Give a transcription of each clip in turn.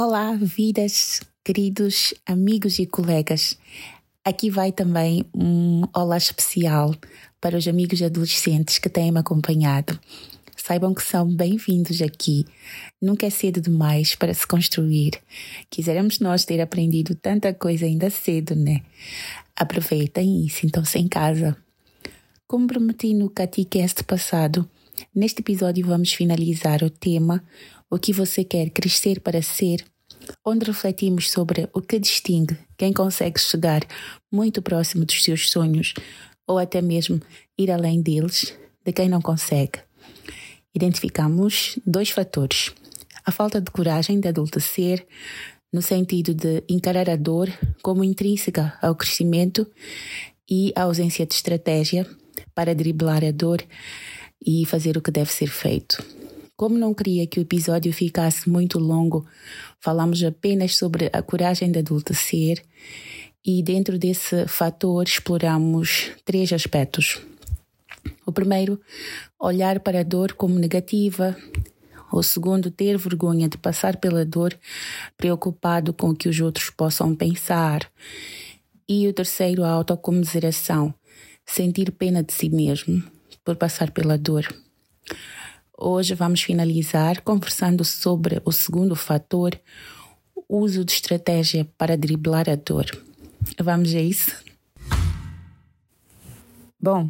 Olá, vidas, queridos amigos e colegas. Aqui vai também um olá especial para os amigos adolescentes que têm me acompanhado. Saibam que são bem-vindos aqui. Nunca é cedo demais para se construir. Quiseremos nós ter aprendido tanta coisa ainda cedo, né? Aproveitem e sintam-se em casa. Como prometi no CatiCast passado, neste episódio vamos finalizar o tema O que você quer crescer para ser onde refletimos sobre o que distingue quem consegue chegar muito próximo dos seus sonhos ou até mesmo ir além deles de quem não consegue. Identificamos dois fatores: a falta de coragem de adultecer, no sentido de encarar a dor como intrínseca ao crescimento, e a ausência de estratégia para driblar a dor e fazer o que deve ser feito. Como não queria que o episódio ficasse muito longo, falamos apenas sobre a coragem de adultecer e dentro desse fator exploramos três aspectos. O primeiro, olhar para a dor como negativa. O segundo, ter vergonha de passar pela dor, preocupado com o que os outros possam pensar. E o terceiro, a autocomiseração, sentir pena de si mesmo por passar pela dor. Hoje vamos finalizar conversando sobre o segundo fator, uso de estratégia para driblar a dor. Vamos a isso? Bom,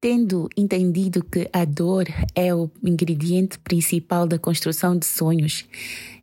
tendo entendido que a dor é o ingrediente principal da construção de sonhos,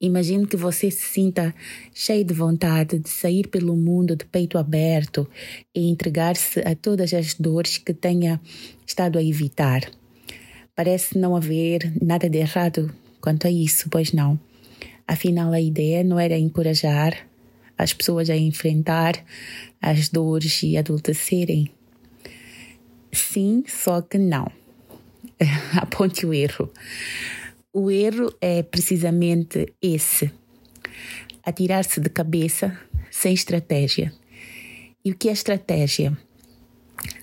imagino que você se sinta cheio de vontade de sair pelo mundo de peito aberto e entregar-se a todas as dores que tenha estado a evitar. Parece não haver nada de errado quanto a isso, pois não. Afinal, a ideia não era encorajar as pessoas a enfrentar as dores e adultecerem. Sim, só que não. Aponte o erro. O erro é precisamente esse: atirar-se de cabeça sem estratégia. E o que é estratégia?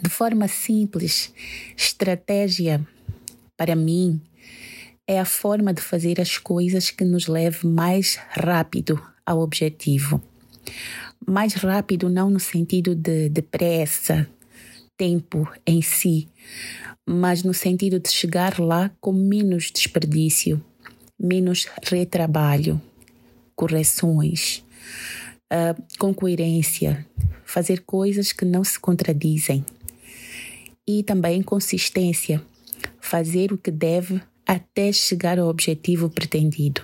De forma simples, estratégia para mim, é a forma de fazer as coisas que nos leve mais rápido ao objetivo. Mais rápido, não no sentido de depressa, tempo em si, mas no sentido de chegar lá com menos desperdício, menos retrabalho, correções, uh, com coerência, fazer coisas que não se contradizem. E também consistência fazer o que deve até chegar ao objetivo pretendido.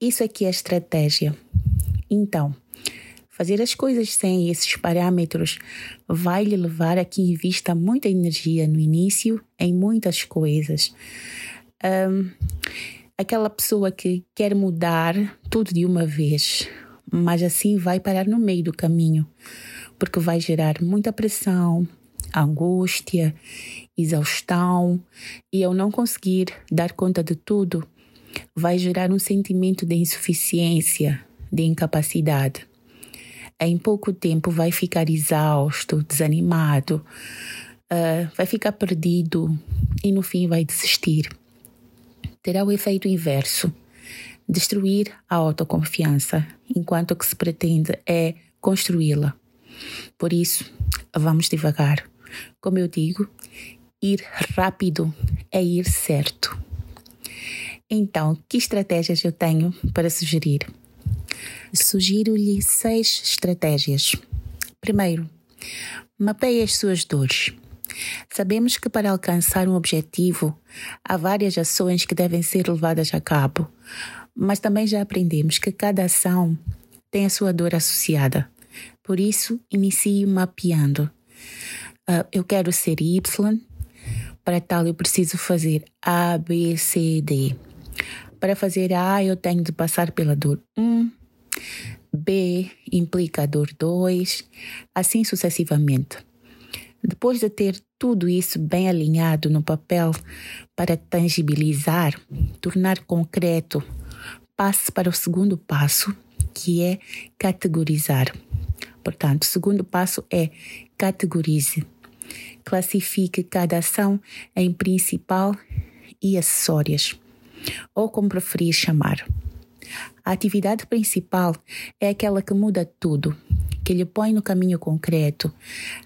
Isso aqui é estratégia. Então, fazer as coisas sem esses parâmetros vai lhe levar a que invista muita energia no início em muitas coisas. Um, aquela pessoa que quer mudar tudo de uma vez, mas assim vai parar no meio do caminho, porque vai gerar muita pressão, angústia, exaustão e ao não conseguir dar conta de tudo, vai gerar um sentimento de insuficiência, de incapacidade. Em pouco tempo vai ficar exausto, desanimado, uh, vai ficar perdido e no fim vai desistir. Terá o efeito inverso destruir a autoconfiança, enquanto o que se pretende é construí-la. Por isso, vamos devagar. Como eu digo, ir rápido é ir certo. Então, que estratégias eu tenho para sugerir? Sugiro-lhe seis estratégias. Primeiro, mapeie as suas dores. Sabemos que para alcançar um objetivo há várias ações que devem ser levadas a cabo, mas também já aprendemos que cada ação tem a sua dor associada. Por isso, inicie mapeando uh, eu quero ser Y, para tal eu preciso fazer A, B, C, D. Para fazer A, eu tenho de passar pela dor 1, B implica a dor 2, assim sucessivamente. Depois de ter tudo isso bem alinhado no papel para tangibilizar, tornar concreto, passe para o segundo passo, que é categorizar. Portanto, o segundo passo é categorize. Classifique cada ação em principal e acessórias, ou como preferir chamar. A atividade principal é aquela que muda tudo, que lhe põe no caminho concreto,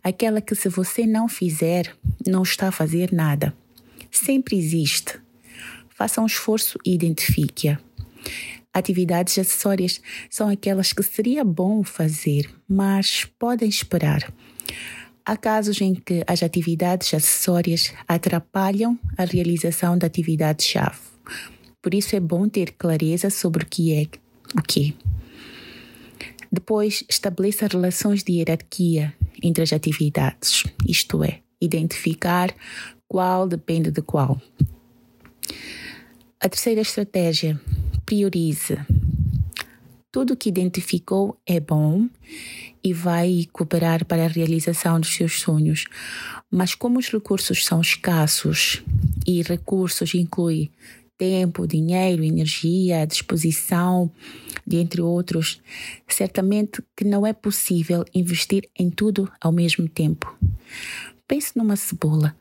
aquela que, se você não fizer, não está a fazer nada. Sempre existe. Faça um esforço e identifique-a. Atividades acessórias são aquelas que seria bom fazer, mas podem esperar. Há casos em que as atividades acessórias atrapalham a realização da atividade-chave. Por isso é bom ter clareza sobre o que é o que. Depois, estabeleça relações de hierarquia entre as atividades, isto é, identificar qual depende de qual. A terceira estratégia, priorize. Tudo que identificou é bom e vai cooperar para a realização dos seus sonhos. Mas como os recursos são escassos e recursos inclui tempo, dinheiro, energia, disposição, dentre outros, certamente que não é possível investir em tudo ao mesmo tempo. Pense numa cebola.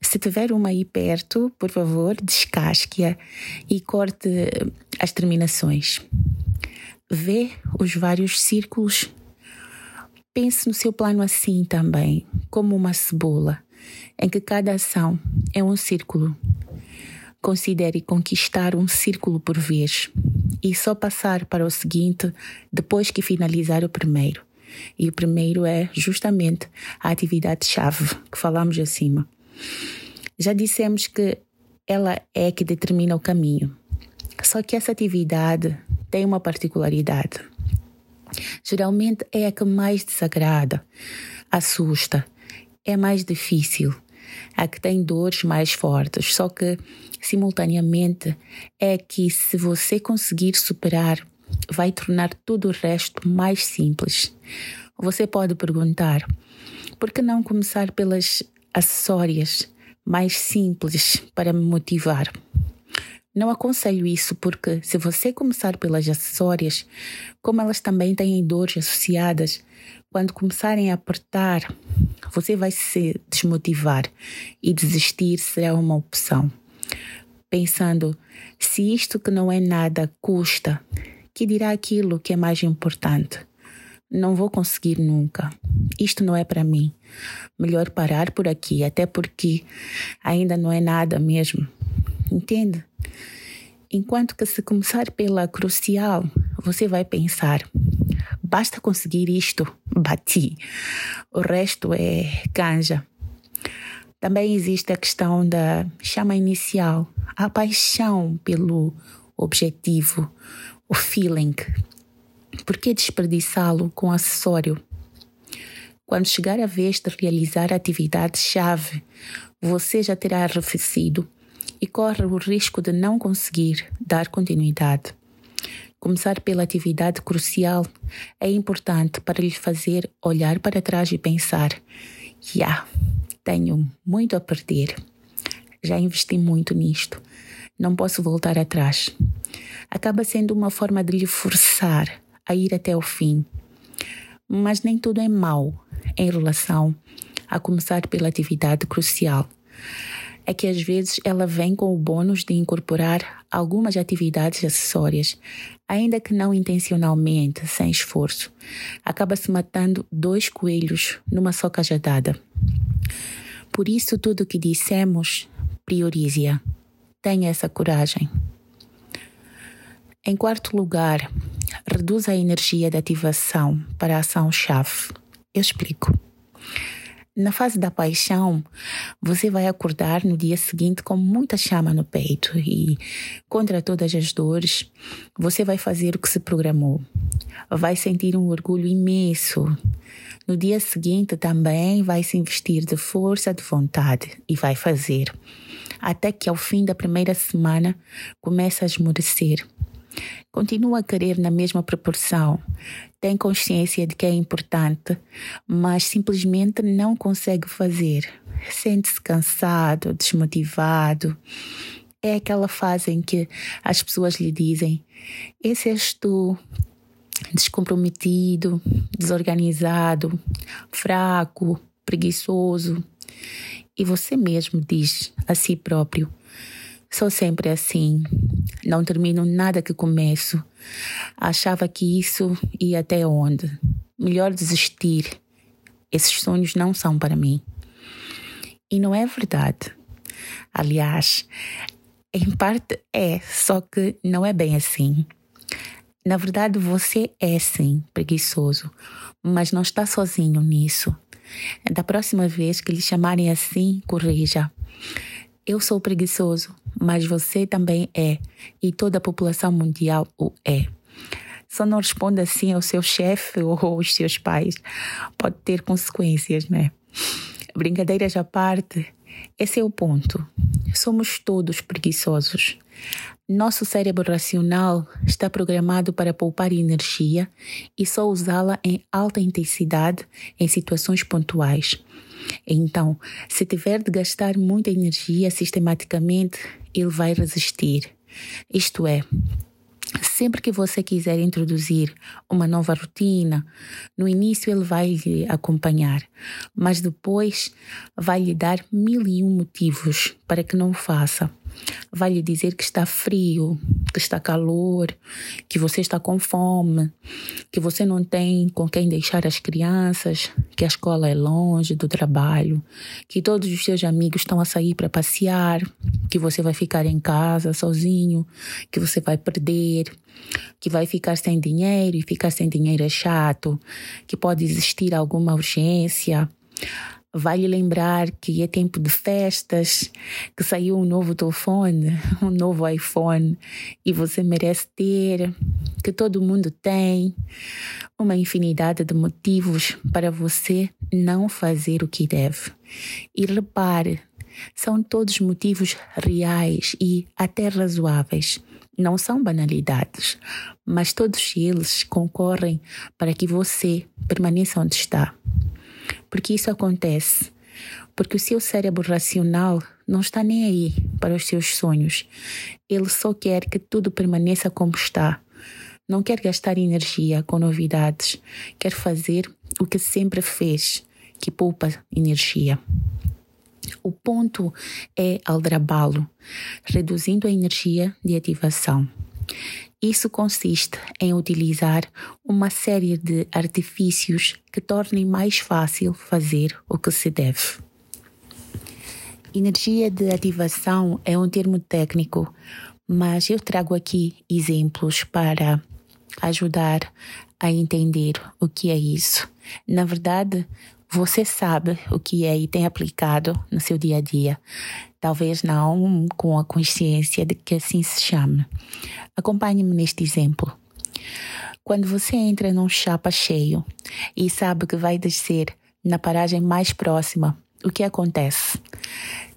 Se tiver uma aí perto, por favor, descasque-a e corte as terminações. Vê os vários círculos. Pense no seu plano assim também, como uma cebola, em que cada ação é um círculo Considere conquistar um círculo por vez e só passar para o seguinte depois que finalizar o primeiro. E o primeiro é justamente a atividade-chave que falamos acima. Já dissemos que ela é que determina o caminho. Só que essa atividade tem uma particularidade. Geralmente é a que mais desagrada, assusta, é mais difícil a que tem dores mais fortes, só que simultaneamente é que se você conseguir superar, vai tornar tudo o resto mais simples. Você pode perguntar: por que não começar pelas acessórias mais simples para me motivar? Não aconselho isso porque, se você começar pelas acessórias, como elas também têm dores associadas, quando começarem a apertar, você vai se desmotivar e desistir será uma opção. Pensando, se isto que não é nada custa, que dirá aquilo que é mais importante? Não vou conseguir nunca. Isto não é para mim. Melhor parar por aqui, até porque ainda não é nada mesmo. Entende? Enquanto que se começar pela crucial, você vai pensar: basta conseguir isto, bati. O resto é canja. Também existe a questão da chama inicial, a paixão pelo objetivo, o feeling. Por que desperdiçá-lo com acessório? Quando chegar a vez de realizar a atividade-chave, você já terá arrefecido e corre o risco de não conseguir dar continuidade. Começar pela atividade crucial é importante para lhe fazer olhar para trás e pensar: já, yeah, tenho muito a perder. Já investi muito nisto. Não posso voltar atrás. Acaba sendo uma forma de lhe forçar a ir até o fim. Mas nem tudo é mau em relação a começar pela atividade crucial é que às vezes ela vem com o bônus de incorporar algumas atividades acessórias, ainda que não intencionalmente, sem esforço. Acaba-se matando dois coelhos numa só cajadada. Por isso, tudo o que dissemos, priorize-a. Tenha essa coragem. Em quarto lugar, reduz a energia de ativação para a ação-chave. Eu explico. Na fase da paixão, você vai acordar no dia seguinte com muita chama no peito e, contra todas as dores, você vai fazer o que se programou. Vai sentir um orgulho imenso. No dia seguinte também vai se investir de força de vontade e vai fazer. Até que ao fim da primeira semana começa a esmorecer Continua a querer na mesma proporção. Tem consciência de que é importante, mas simplesmente não consegue fazer. Sente-se cansado, desmotivado. É aquela fase em que as pessoas lhe dizem: Esse és tu, descomprometido, desorganizado, fraco, preguiçoso. E você mesmo diz a si próprio: Sou sempre assim. Não termino nada que começo. Achava que isso ia até onde? Melhor desistir. Esses sonhos não são para mim. E não é verdade. Aliás, em parte é, só que não é bem assim. Na verdade, você é sim preguiçoso, mas não está sozinho nisso. Da próxima vez que lhe chamarem assim, corrija. Eu sou preguiçoso, mas você também é, e toda a população mundial o é. Só não responda assim ao seu chefe ou aos seus pais. Pode ter consequências, né? Brincadeiras à parte, esse é o ponto. Somos todos preguiçosos. Nosso cérebro racional está programado para poupar energia e só usá-la em alta intensidade em situações pontuais. Então, se tiver de gastar muita energia sistematicamente, ele vai resistir. Isto é, Sempre que você quiser introduzir uma nova rotina, no início ele vai lhe acompanhar, mas depois vai lhe dar mil e um motivos para que não faça vai lhe dizer que está frio, que está calor, que você está com fome, que você não tem com quem deixar as crianças, que a escola é longe do trabalho, que todos os seus amigos estão a sair para passear, que você vai ficar em casa sozinho, que você vai perder, que vai ficar sem dinheiro e ficar sem dinheiro é chato, que pode existir alguma urgência vai lhe lembrar que é tempo de festas, que saiu um novo telefone, um novo iPhone e você merece ter, que todo mundo tem, uma infinidade de motivos para você não fazer o que deve. E repare, são todos motivos reais e até razoáveis. Não são banalidades, mas todos eles concorrem para que você permaneça onde está. Porque isso acontece. Porque o seu cérebro racional não está nem aí para os seus sonhos. Ele só quer que tudo permaneça como está. Não quer gastar energia com novidades. Quer fazer o que sempre fez, que poupa energia. O ponto é aldrabá-lo, reduzindo a energia de ativação. Isso consiste em utilizar uma série de artifícios que tornem mais fácil fazer o que se deve. Energia de ativação é um termo técnico, mas eu trago aqui exemplos para ajudar a entender o que é isso. Na verdade, você sabe o que é e tem aplicado no seu dia a dia. Talvez não com a consciência de que assim se chama. Acompanhe-me neste exemplo. Quando você entra num chapa cheio e sabe que vai descer na paragem mais próxima, o que acontece?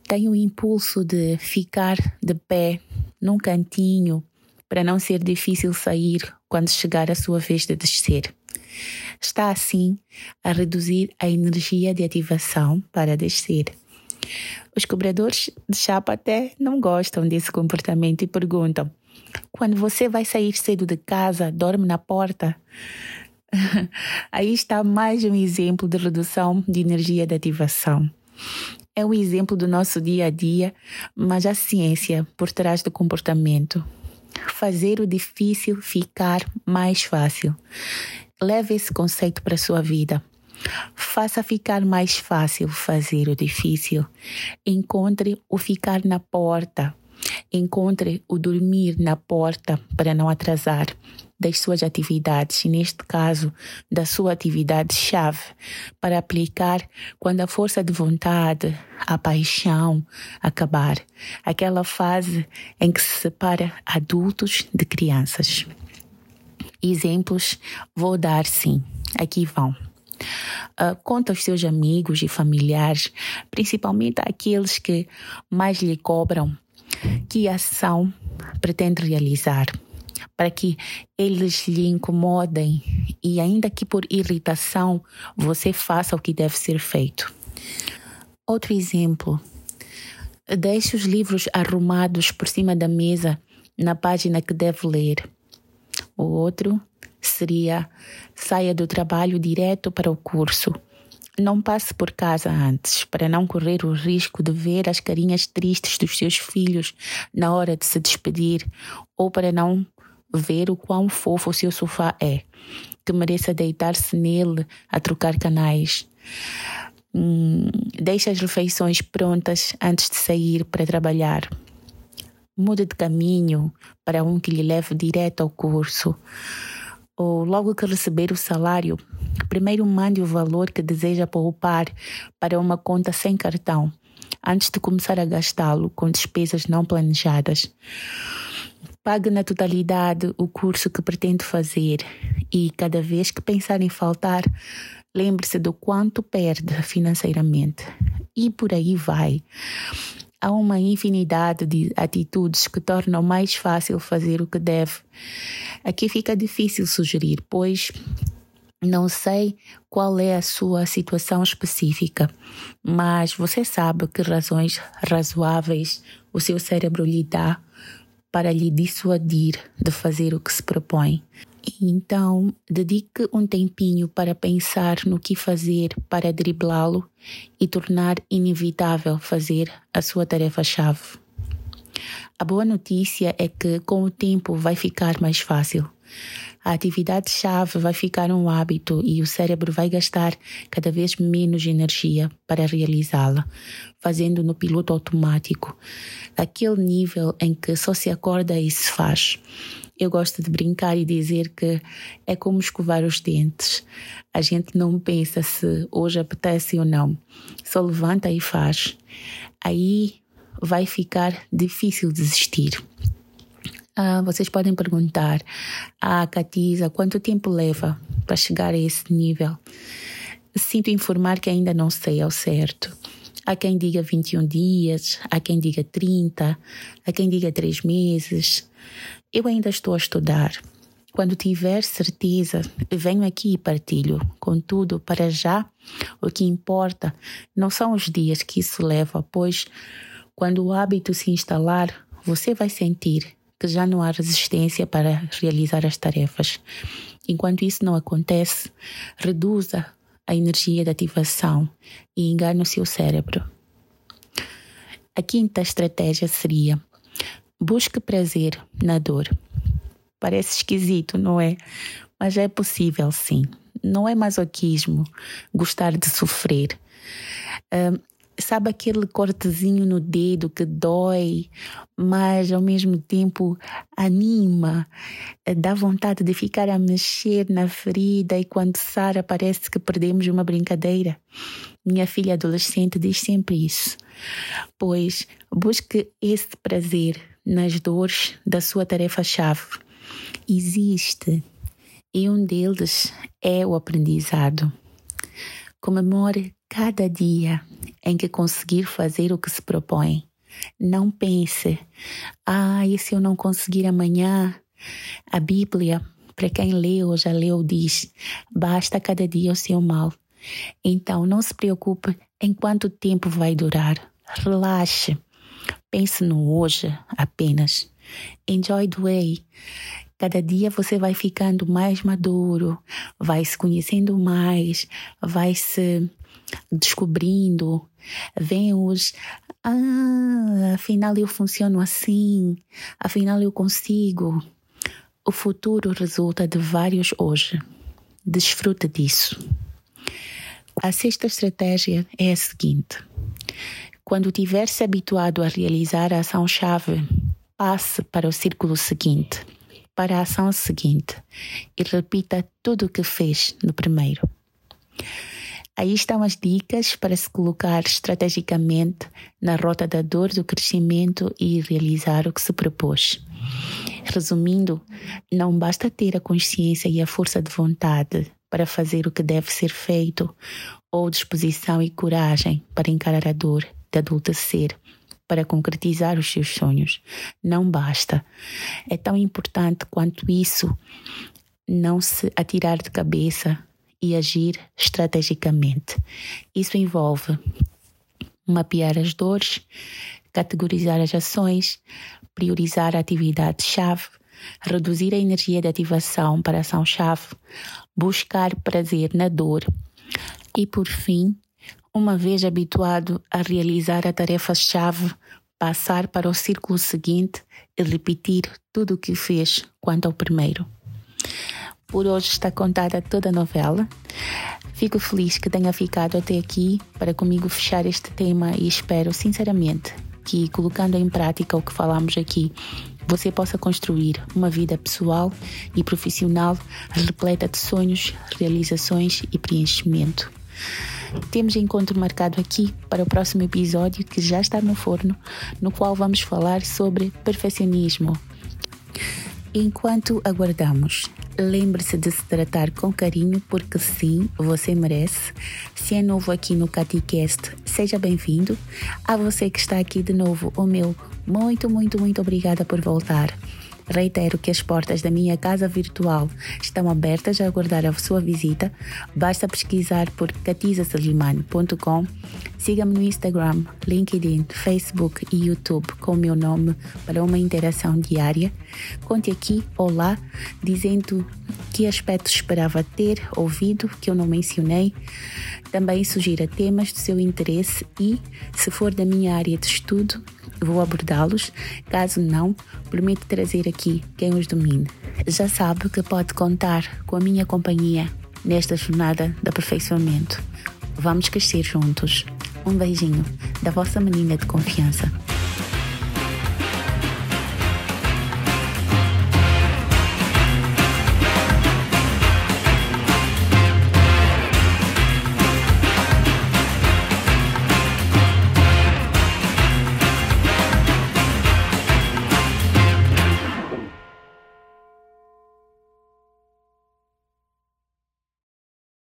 Tem o impulso de ficar de pé num cantinho para não ser difícil sair quando chegar a sua vez de descer. Está assim a reduzir a energia de ativação para descer. Os cobradores de chapa até não gostam desse comportamento e perguntam: quando você vai sair cedo de casa, dorme na porta? Aí está mais um exemplo de redução de energia de ativação. É um exemplo do nosso dia a dia, mas a ciência por trás do comportamento. Fazer o difícil ficar mais fácil. Leve esse conceito para sua vida. Faça ficar mais fácil fazer o difícil. Encontre o ficar na porta Encontre o dormir na porta para não atrasar das suas atividades, neste caso, da sua atividade-chave, para aplicar quando a força de vontade, a paixão acabar, aquela fase em que se separa adultos de crianças. Exemplos vou dar sim, aqui vão. Uh, conta aos seus amigos e familiares, principalmente aqueles que mais lhe cobram que ação pretende realizar para que eles lhe incomodem e, ainda que por irritação, você faça o que deve ser feito. Outro exemplo: deixe os livros arrumados por cima da mesa na página que deve ler. O outro seria saia do trabalho direto para o curso não passe por casa antes, para não correr o risco de ver as carinhas tristes dos seus filhos na hora de se despedir, ou para não ver o quão fofo o seu sofá é, que mereça deitar-se nele a trocar canais. Hum, deixe as refeições prontas antes de sair para trabalhar. Mude de caminho para um que lhe leve direto ao curso. Ou logo que receber o salário, primeiro mande o valor que deseja poupar para uma conta sem cartão, antes de começar a gastá-lo com despesas não planejadas. Pague na totalidade o curso que pretende fazer e, cada vez que pensar em faltar, lembre-se do quanto perde financeiramente. E por aí vai. Há uma infinidade de atitudes que tornam mais fácil fazer o que deve. Aqui fica difícil sugerir, pois não sei qual é a sua situação específica, mas você sabe que razões razoáveis o seu cérebro lhe dá para lhe dissuadir de fazer o que se propõe. Então, dedique um tempinho para pensar no que fazer para driblá-lo e tornar inevitável fazer a sua tarefa-chave. A boa notícia é que, com o tempo, vai ficar mais fácil. A atividade-chave vai ficar um hábito e o cérebro vai gastar cada vez menos energia para realizá-la, fazendo no piloto automático, aquele nível em que só se acorda e se faz. Eu gosto de brincar e dizer que é como escovar os dentes. A gente não pensa se hoje apetece ou não, só levanta e faz. Aí vai ficar difícil desistir. Ah, vocês podem perguntar à ah, quanto tempo leva para chegar a esse nível. Sinto informar que ainda não sei ao certo. Há quem diga 21 dias, há quem diga 30, há quem diga 3 meses. Eu ainda estou a estudar. Quando tiver certeza, venho aqui e partilho. Contudo, para já, o que importa não são os dias que isso leva, pois quando o hábito se instalar, você vai sentir que já não há resistência para realizar as tarefas. Enquanto isso não acontece, reduza a energia de ativação e engane o seu cérebro. A quinta estratégia seria busque prazer na dor. Parece esquisito, não é? Mas é possível sim. Não é masoquismo gostar de sofrer. Sabe aquele cortezinho no dedo que dói, mas ao mesmo tempo anima, eh, dá vontade de ficar a mexer na ferida e quando Sara parece que perdemos uma brincadeira. Minha filha adolescente diz sempre isso. Pois busque esse prazer nas dores da sua tarefa-chave. Existe e um deles é o aprendizado. Comemore cada dia em que conseguir fazer o que se propõe. Não pense, ah, e se eu não conseguir amanhã? A Bíblia, para quem leu ou já leu, diz: basta cada dia o seu mal. Então não se preocupe em quanto tempo vai durar. Relaxe. Pense no hoje apenas. Enjoy the way. Cada dia você vai ficando mais maduro, vai se conhecendo mais, vai se descobrindo, vem os ah, afinal eu funciono assim, afinal eu consigo. O futuro resulta de vários hoje. Desfruta disso. A sexta estratégia é a seguinte: quando tiver se habituado a realizar a ação-chave, passe para o círculo seguinte, para a ação seguinte, e repita tudo o que fez no primeiro. Aí estão as dicas para se colocar estrategicamente na rota da dor do crescimento e realizar o que se propôs. Resumindo, não basta ter a consciência e a força de vontade para fazer o que deve ser feito, ou disposição e coragem para encarar a dor de adultecer, para concretizar os seus sonhos. Não basta. É tão importante quanto isso não se atirar de cabeça e agir estrategicamente. Isso envolve mapear as dores, categorizar as ações, priorizar a atividade-chave, reduzir a energia de ativação para ação-chave, buscar prazer na dor e, por fim, uma vez habituado a realizar a tarefa-chave, passar para o círculo seguinte e repetir tudo o que fez quanto ao primeiro. Por hoje está contada toda a novela. Fico feliz que tenha ficado até aqui para comigo fechar este tema e espero sinceramente que, colocando em prática o que falamos aqui, você possa construir uma vida pessoal e profissional repleta de sonhos, realizações e preenchimento. Temos encontro marcado aqui para o próximo episódio que já está no forno, no qual vamos falar sobre perfeccionismo. Enquanto aguardamos, lembre-se de se tratar com carinho, porque sim, você merece. Se é novo aqui no CatiCast, seja bem-vindo. A você que está aqui de novo, o meu muito, muito, muito obrigada por voltar. Reitero que as portas da minha casa virtual estão abertas a aguardar a sua visita. Basta pesquisar por catizasalimani.com. Siga-me no Instagram, LinkedIn, Facebook e YouTube com o meu nome para uma interação diária. Conte aqui ou lá dizendo que aspectos esperava ter ouvido que eu não mencionei. Também sugira temas do seu interesse e, se for da minha área de estudo, vou abordá-los. Caso não, prometo trazer aqui quem os domine. Já sabe que pode contar com a minha companhia nesta jornada de aperfeiçoamento. Vamos crescer juntos. Um beijinho da vossa menina de confiança.